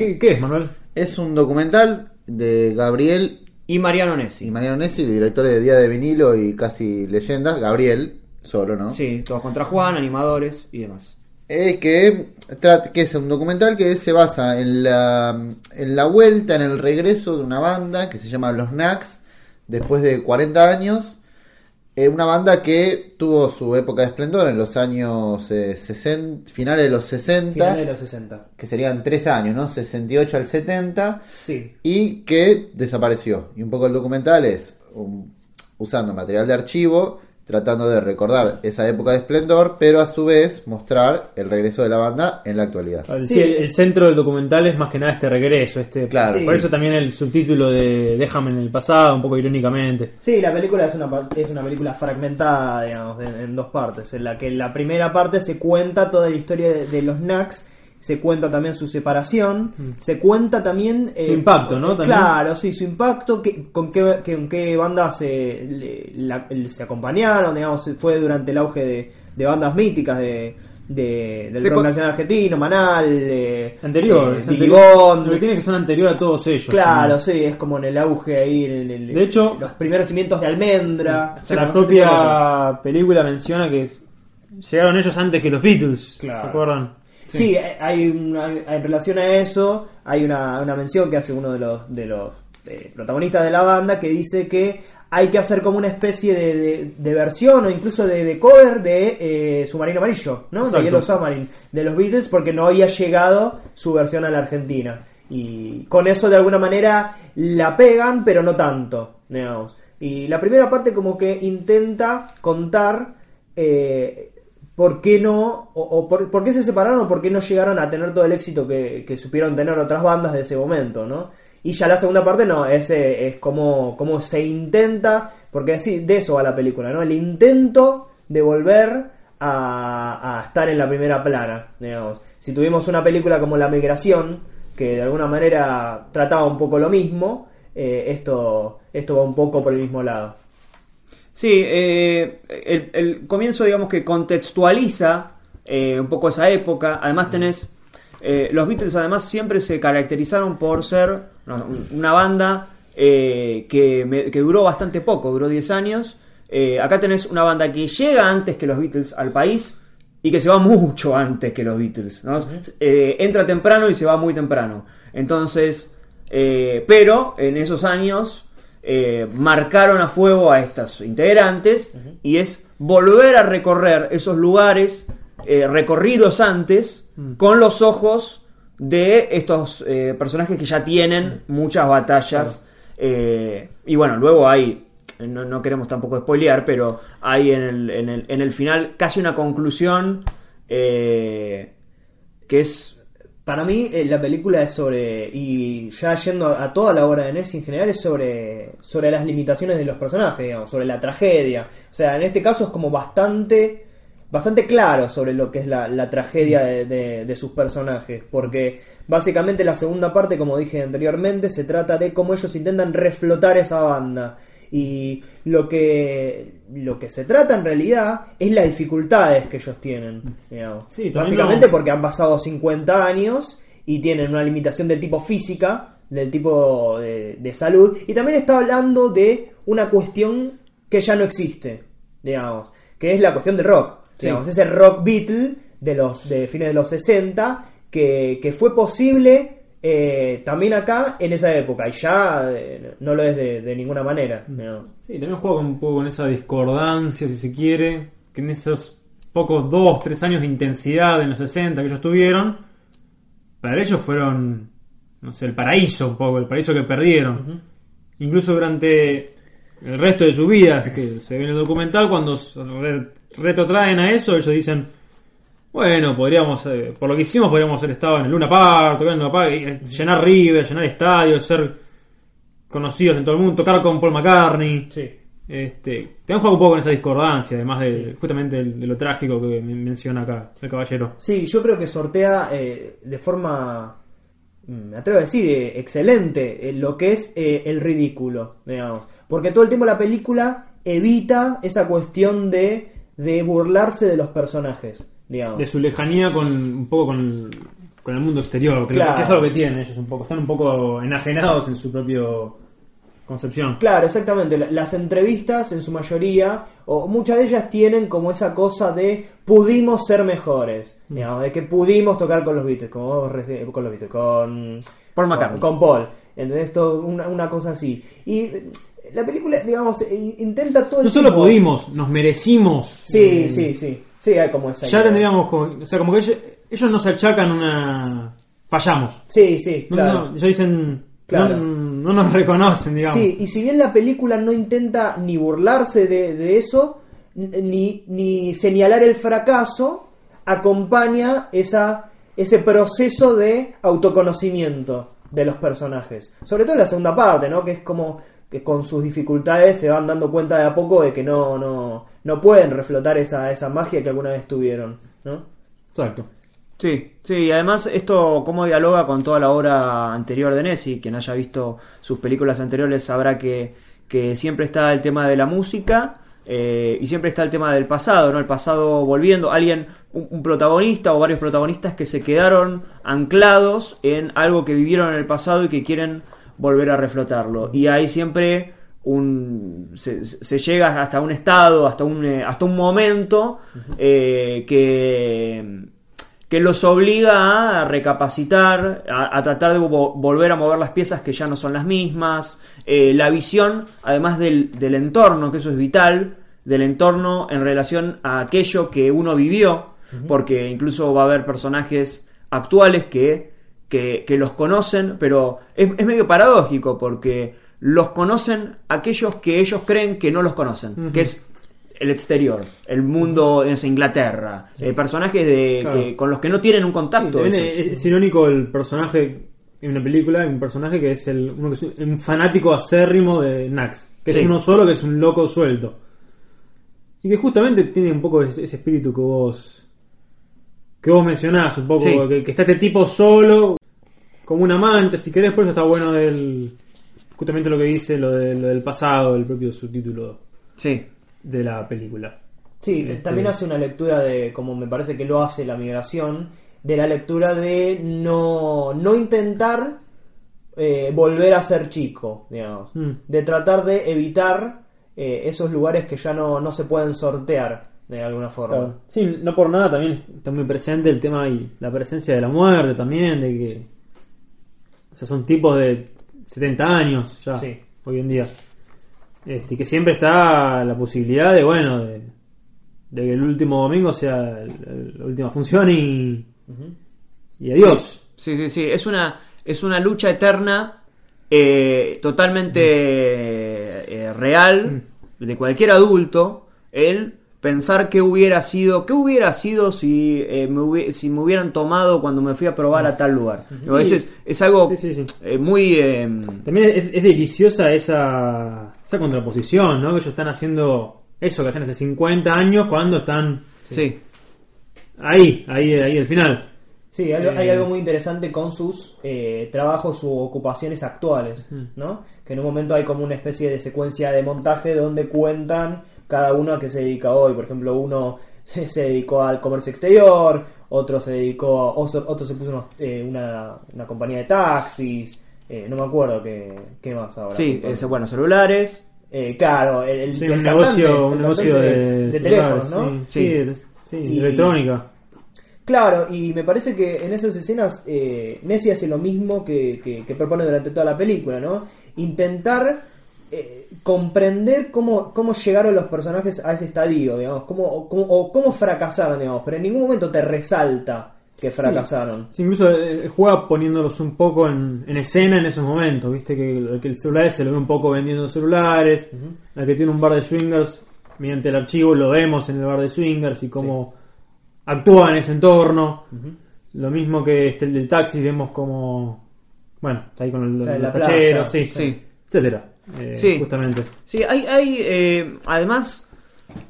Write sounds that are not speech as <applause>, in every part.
¿Qué, qué es, Manuel? Es un documental de Gabriel Y Mariano y Nessi. Mariano Nessi, directores de Día de Vinilo y Casi Leyendas. Gabriel, solo, ¿no? Sí, todos contra Juan, animadores y demás. Eh, que, que es un documental que se basa en la, en la vuelta, en el regreso de una banda que se llama Los Knacks, después de 40 años. Eh, una banda que tuvo su época de esplendor en los años eh, 60, finales de los 60, Finales de los 60. que serían 3 años, ¿no? 68 al 70, Sí. y que desapareció. Y un poco el documental es um, usando material de archivo, tratando de recordar esa época de esplendor, pero a su vez mostrar el regreso de la banda en la actualidad. Sí, Sí. el, el centro del documental es más que nada este regreso. Este, Claro, Por sí. eso también el subtítulo de Déjame en el pasado, un poco irónicamente. Sí, la película es una, pa- es una película fragmentada, digamos, en, en dos partes. En la que en la primera parte se cuenta toda la historia de, de los Knacks, se cuenta también su separación, se cuenta también... Su impacto, ¿no? También. Claro, sí, su impacto, que, con, qué, que- con qué bandas se, le- la- se acompañaron, digamos, fue durante el auge de, de bandas míticas de... de- del Se rock nacional argentino, Manal, de, Anterior. Bond, Lo que tiene que ser anterior a todos ellos. Claro, sí, es como en el auge ahí, en el- De hecho- los primeros cimientos de almendra. O sea, la propia película menciona que es- llegaron ellos antes que los Beatles. Claro. ¿Se acuerdan? Sí, hay una, en relación a eso, hay una, una mención que hace uno de los, de los eh, protagonistas de la banda que dice que hay que hacer como una especie de, de- de versión o incluso de, de cover de eh, Submarino Amarillo, ¿no? Exacto. De Yellow Submarine, de los Beatles, porque no había llegado su versión a la Argentina. Y con eso de alguna manera la pegan, pero no tanto, digamos. Y la primera parte como que intenta contar eh, por qué no, o, por, qué se separaron o por qué no llegaron a tener todo el éxito que, supieron tener otras bandas de ese momento, ¿no? Y ya la segunda parte no, es, eh, es como, como se intenta, porque sí, de eso va la película, ¿no? El intento de volver a, a estar en la primera plana, digamos. Si tuvimos una película como La Migración, que de alguna manera trataba un poco lo mismo, eh, esto, esto va un poco por el mismo lado. Sí, eh, el, el comienzo digamos que contextualiza eh, un poco esa época. Además tenés... eh, los Beatles además siempre se caracterizaron por ser una, banda que, me- que duró bastante poco, duró 10 años. Acá tenés una banda que llega antes que los Beatles al país y que se va mucho antes que los Beatles. ¿no? Entra temprano y se va muy temprano. Entonces, pero en esos años eh, marcaron a fuego a estos integrantes y es volver a recorrer esos lugares eh, recorridos antes con los ojos de estos eh, personajes que ya tienen muchas batallas. Y bueno, luego hay, no, no queremos tampoco spoilear, pero hay en el, en el, en el final casi una conclusión que es Para mí, eh, la película es sobre. Y ya yendo a, toda la obra de Ness en general, es sobre, sobre las limitaciones de los personajes, digamos, sobre la tragedia. O sea, en este caso es como bastante. Bastante claro sobre lo que es la, tragedia de- de sus personajes. Porque básicamente la segunda parte, como dije anteriormente, se trata de cómo ellos intentan reflotar esa banda. Y lo que, lo que se trata en realidad es las dificultades que ellos tienen. digamos. Sí, Básicamente porque han pasado 50 años y tienen una limitación del tipo física, del tipo de, de salud. Y también está hablando de una cuestión que ya no existe, digamos, que es la cuestión del rock. Digamos, ese rock Beatle de los de fines de los 60 que, que fue posible eh, también acá en esa época y ya eh, no lo es de, de ninguna manera. digamos. Sí, también juega un poco con esa discordancia, si se quiere, que en esos pocos dos, tres años de intensidad en los 60 que ellos tuvieron, para ellos fueron, no sé, el paraíso un poco, el paraíso que perdieron. Incluso durante el resto de su vida, que se ve en el documental, cuando retrotraen a eso, ellos dicen, bueno, podríamos, eh, por lo que hicimos, podríamos haber estado en el Luna Park, tocar en Luna Park, eh, llenar River, llenar estadios, ser conocidos en todo el mundo, tocar con Paul McCartney. Este, también juega un poco con esa discordancia, además de justamente de, lo trágico que men- menciona acá el caballero. Sí, yo creo que sortea eh, de forma, mm, me atrevo a decir, eh, excelente eh, lo que es eh, el ridículo, digamos. Porque todo el tiempo la película evita esa cuestión de, de burlarse de los personajes, digamos. De su lejanía con un poco con, con el mundo exterior, que, Claro. que es algo que tienen ellos un poco. Están un poco enajenados en su propio concepción. Claro, exactamente. La- Las entrevistas, en su mayoría, o muchas de ellas tienen como esa cosa de pudimos ser mejores. Mm. Digamos, de que pudimos tocar con los Beatles, como vos reci- con los Beatles, con Paul McCartney. Con, con Paul. ¿Entendés? Todo una, una cosa así. Y la película, digamos, eh, intenta todo el No solo tiempo- pudimos, nos merecimos. Sí, eh, sí, sí. Sí, hay como esa. Ya idea. tendríamos, o sea, como que ellos, ellos nos achacan una... Fallamos. Sí, sí, No, claro. no, ellos dicen... Claro. No, no nos reconocen, digamos. Sí, y si bien la película no intenta ni burlarse de, de eso, ni, ni señalar el fracaso, acompaña esa, ese proceso de autoconocimiento de los personajes. Sobre todo en la segunda parte, ¿no? Que es como que con sus dificultades se van dando cuenta de a poco de que no, no, no pueden reflotar esa, esa magia que alguna vez tuvieron, ¿no? Exacto. Sí, sí, y además esto cómo dialoga con toda la obra anterior de Nessie, quien haya visto sus películas anteriores sabrá que, que siempre está el tema de la música eh, y siempre está el tema del pasado, ¿no? El pasado volviendo, alguien, un, un protagonista o varios protagonistas que se quedaron anclados en algo que vivieron en el pasado y que quieren volver a reflotarlo. Y hay siempre un se, se llega hasta un estado, hasta un, eh, hasta un momento eh, que que los obliga a recapacitar, a, a tratar de vo- volver a mover las piezas que ya no son las mismas, eh, la visión, además del, del entorno, que eso es vital, del entorno en relación a aquello que uno vivió, porque incluso va a haber personajes actuales que, que, que los conocen, pero es, es medio paradójico, porque los conocen aquellos que ellos creen que no los conocen, que es el exterior, el mundo es Inglaterra, eh, personajes de, Claro. que- con los que no tienen un contacto. es, es irónico el personaje en una película, un personaje que es el, uno que es un fanático acérrimo de Nax, que Sí. es uno solo, que es un loco suelto. Y que justamente tiene un poco ese, ese espíritu que vos que vos mencionás, un poco que, que está este tipo solo, como una mancha, si querés, por eso está bueno el, justamente lo que dice, lo, de- lo del pasado, el propio subtítulo Sí, de la película. Sí, Este- también hace una lectura de, como me parece que lo hace la migración, de la lectura de no, no intentar eh, volver a ser chico, digamos. Mm. De tratar de evitar eh, esos lugares que ya no, no se pueden sortear de alguna forma. Claro. Sí, no por nada también está muy presente el tema y la presencia de la muerte también, de que o sea, son tipos de 70 años ya Sí. hoy en día. Este, que siempre está la posibilidad de, bueno, de, de que el último domingo sea el- la última función y, y adiós. sí, sí, sí. Es una, es una lucha eterna, eh, totalmente eh, real, de cualquier adulto, el pensar qué hubiera sido, qué hubiera sido si, eh, me, si me hubieran tomado cuando me fui a probar a tal lugar. Sí. ese es, es algo Sí, sí, sí. eh, muy... eh, También es, es deliciosa esa, esa contraposición, ¿no? Que ellos están haciendo eso que hacen hace 50 años cuando están sí. ahí, ahí, ahí al final. Sí, hay, hay Eh. algo muy interesante con sus eh, trabajos u ocupaciones actuales, ¿no? Que en un momento hay como una especie de secuencia de montaje donde cuentan cada uno a qué se dedica hoy. Por ejemplo, uno <laughs> se dedicó al comercio exterior, otro se dedicó, otro, otro se puso unos- eh, una, una compañía de taxis, eh, no me acuerdo qué, qué más ahora. Sí, ese, bueno, celulares. Eh, claro, el, el- Sí, el un cantante, negocio, un el negocio de, de teléfonos, ¿no? Sí, Sí. sí, de- sí, de Y- electrónica. Claro, y me parece que en esas escenas eh, Messi hace lo mismo que, que- que propone durante toda la película, ¿no? Intentar eh, comprender cómo, cómo llegaron los personajes a ese estadio, digamos, cómo, cómo, o cómo fracasaron, digamos, pero en ningún momento te resalta que fracasaron. Sí, incluso eh, juega poniéndolos un poco en, en escena en esos momentos, viste que el, que el celular se lo ve un poco vendiendo celulares, el que tiene un bar de swingers, mediante el archivo lo vemos en el bar de swingers y cómo actúa en ese entorno. Lo mismo que este, el del taxi, vemos como, bueno, está ahí con el, la sí, sí. etcétera. Eh, Sí. Justamente. Sí, hay, hay eh, además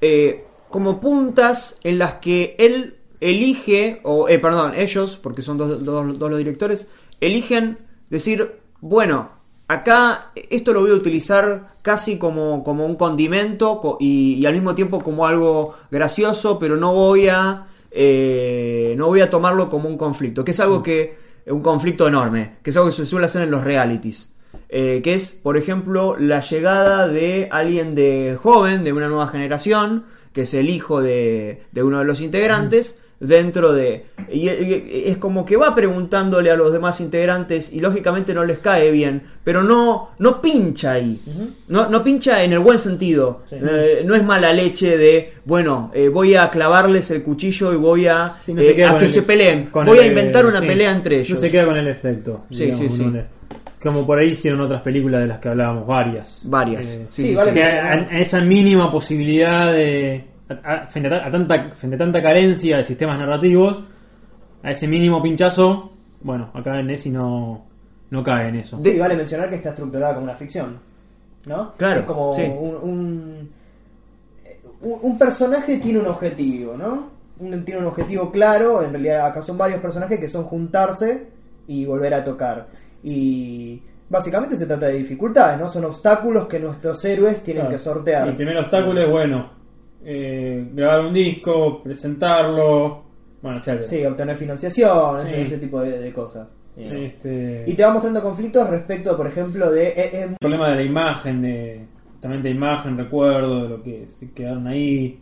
eh, como puntas en las que él elige, o eh, perdón, ellos, porque son dos, dos- dos los directores, eligen decir, bueno, acá esto lo voy a utilizar casi como, como un condimento co- y, y al mismo tiempo como algo gracioso, pero no voy a eh, no voy a tomarlo como un conflicto, que es algo que, un conflicto enorme, que es algo que se suele hacer en los realities. Eh, que es, por ejemplo, la llegada de alguien de joven, de una nueva generación, que es el hijo de, de uno de los integrantes, dentro de... Y, y- es como que va preguntándole a los demás integrantes y lógicamente no les cae bien, pero no, no pincha ahí. no, no pincha en el buen sentido. Sí. Eh, no es mala leche de, bueno, eh, voy a clavarles el cuchillo y voy a, Sí, no eh, se a que el- se peleen. Voy a inventar una sí. pelea entre ellos. No se queda con el efecto. Sí, digamos, sí, sí. Como por ahí hicieron otras películas de las que hablábamos, varias. Varias. Eh, Sí, Sí, vale que a, a esa mínima posibilidad de. a- a- frente, a, ta- a tanta, frente a tanta carencia de sistemas narrativos, a ese mínimo pinchazo, bueno, acá en Nessie no, no cae en eso. Sí, vale mencionar que está estructurada como una ficción. ¿No? Claro, Es como sí. un, un, un- un personaje tiene un objetivo, ¿no? Un- tiene un objetivo claro. En realidad, acá son varios personajes que son juntarse y volver a tocar. Y básicamente se trata de dificultades, ¿no? Son obstáculos que nuestros héroes tienen Claro. que sortear. Sí, el primer obstáculo es, bueno, eh, grabar un disco, presentarlo, bueno. Sí, obtener financiación, Sí. ese tipo de, de cosas. Este, Y te va mostrando conflictos respecto, por ejemplo, de... eh, eh, el problema de la imagen, de justamente imagen, recuerdo, de lo que se quedaron ahí,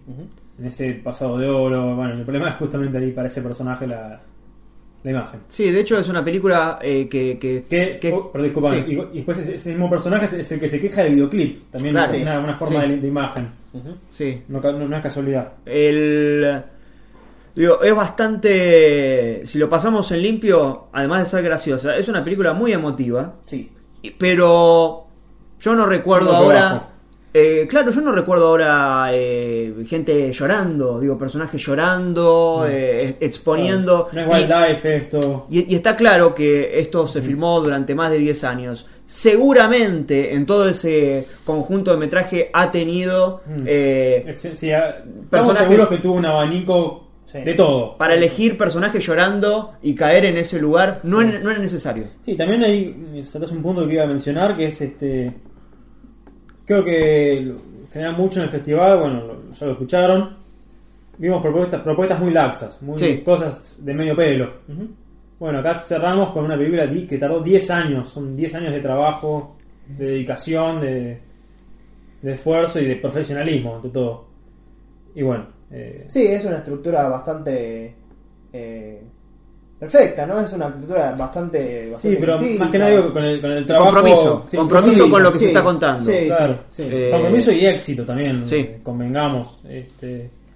en ese pasado de oro. Bueno, el problema es justamente ahí para ese personaje la, la imagen. Sí, de hecho es una película eh, que, que, Que, que- oh, perdón, disculpa, sí. y, y después ese, ese mismo personaje es, el que se queja del videoclip. También Claro, es una, una forma Sí. de, de imagen. Sí. No, no- no es casualidad. El. Digo, es bastante. Si lo pasamos en limpio, además de ser graciosa, es una película muy emotiva. sí. Pero. Yo no recuerdo ahora. Eh, claro, yo no recuerdo ahora eh, gente llorando, digo, personajes llorando, eh, exponiendo. No es y- Wild Life esto. Y, y está claro que esto se filmó durante más de 10 años. Seguramente en todo ese conjunto de metraje ha tenido Mm. eh, sí, ah, estamos seguros que tuvo un abanico Sí. de todo. para elegir personajes llorando y caer en ese lugar. No, es- no era necesario. Sí, también hay, saltas un punto que iba a mencionar, que es este... Creo que genera mucho en el festival, bueno, lo- ya lo escucharon. Vimos propuestas, propuestas muy laxas, muy Sí. cosas de medio pelo. Bueno, acá cerramos con una película que tardó 10 años, son 10 años de trabajo, de dedicación, de, de esfuerzo y de profesionalismo, ante todo. Y bueno, eh, Sí, es una estructura bastante eh, perfecta, ¿no? Es una estructura bastante. sí, bastante pero concisa. más que nada digo, con el, con el trabajo... compromiso, sí, compromiso sí, con lo que sí, se está contando. sí. Claro, sí, sí, Eh, compromiso y éxito también, sí. eh, convengamos. Este,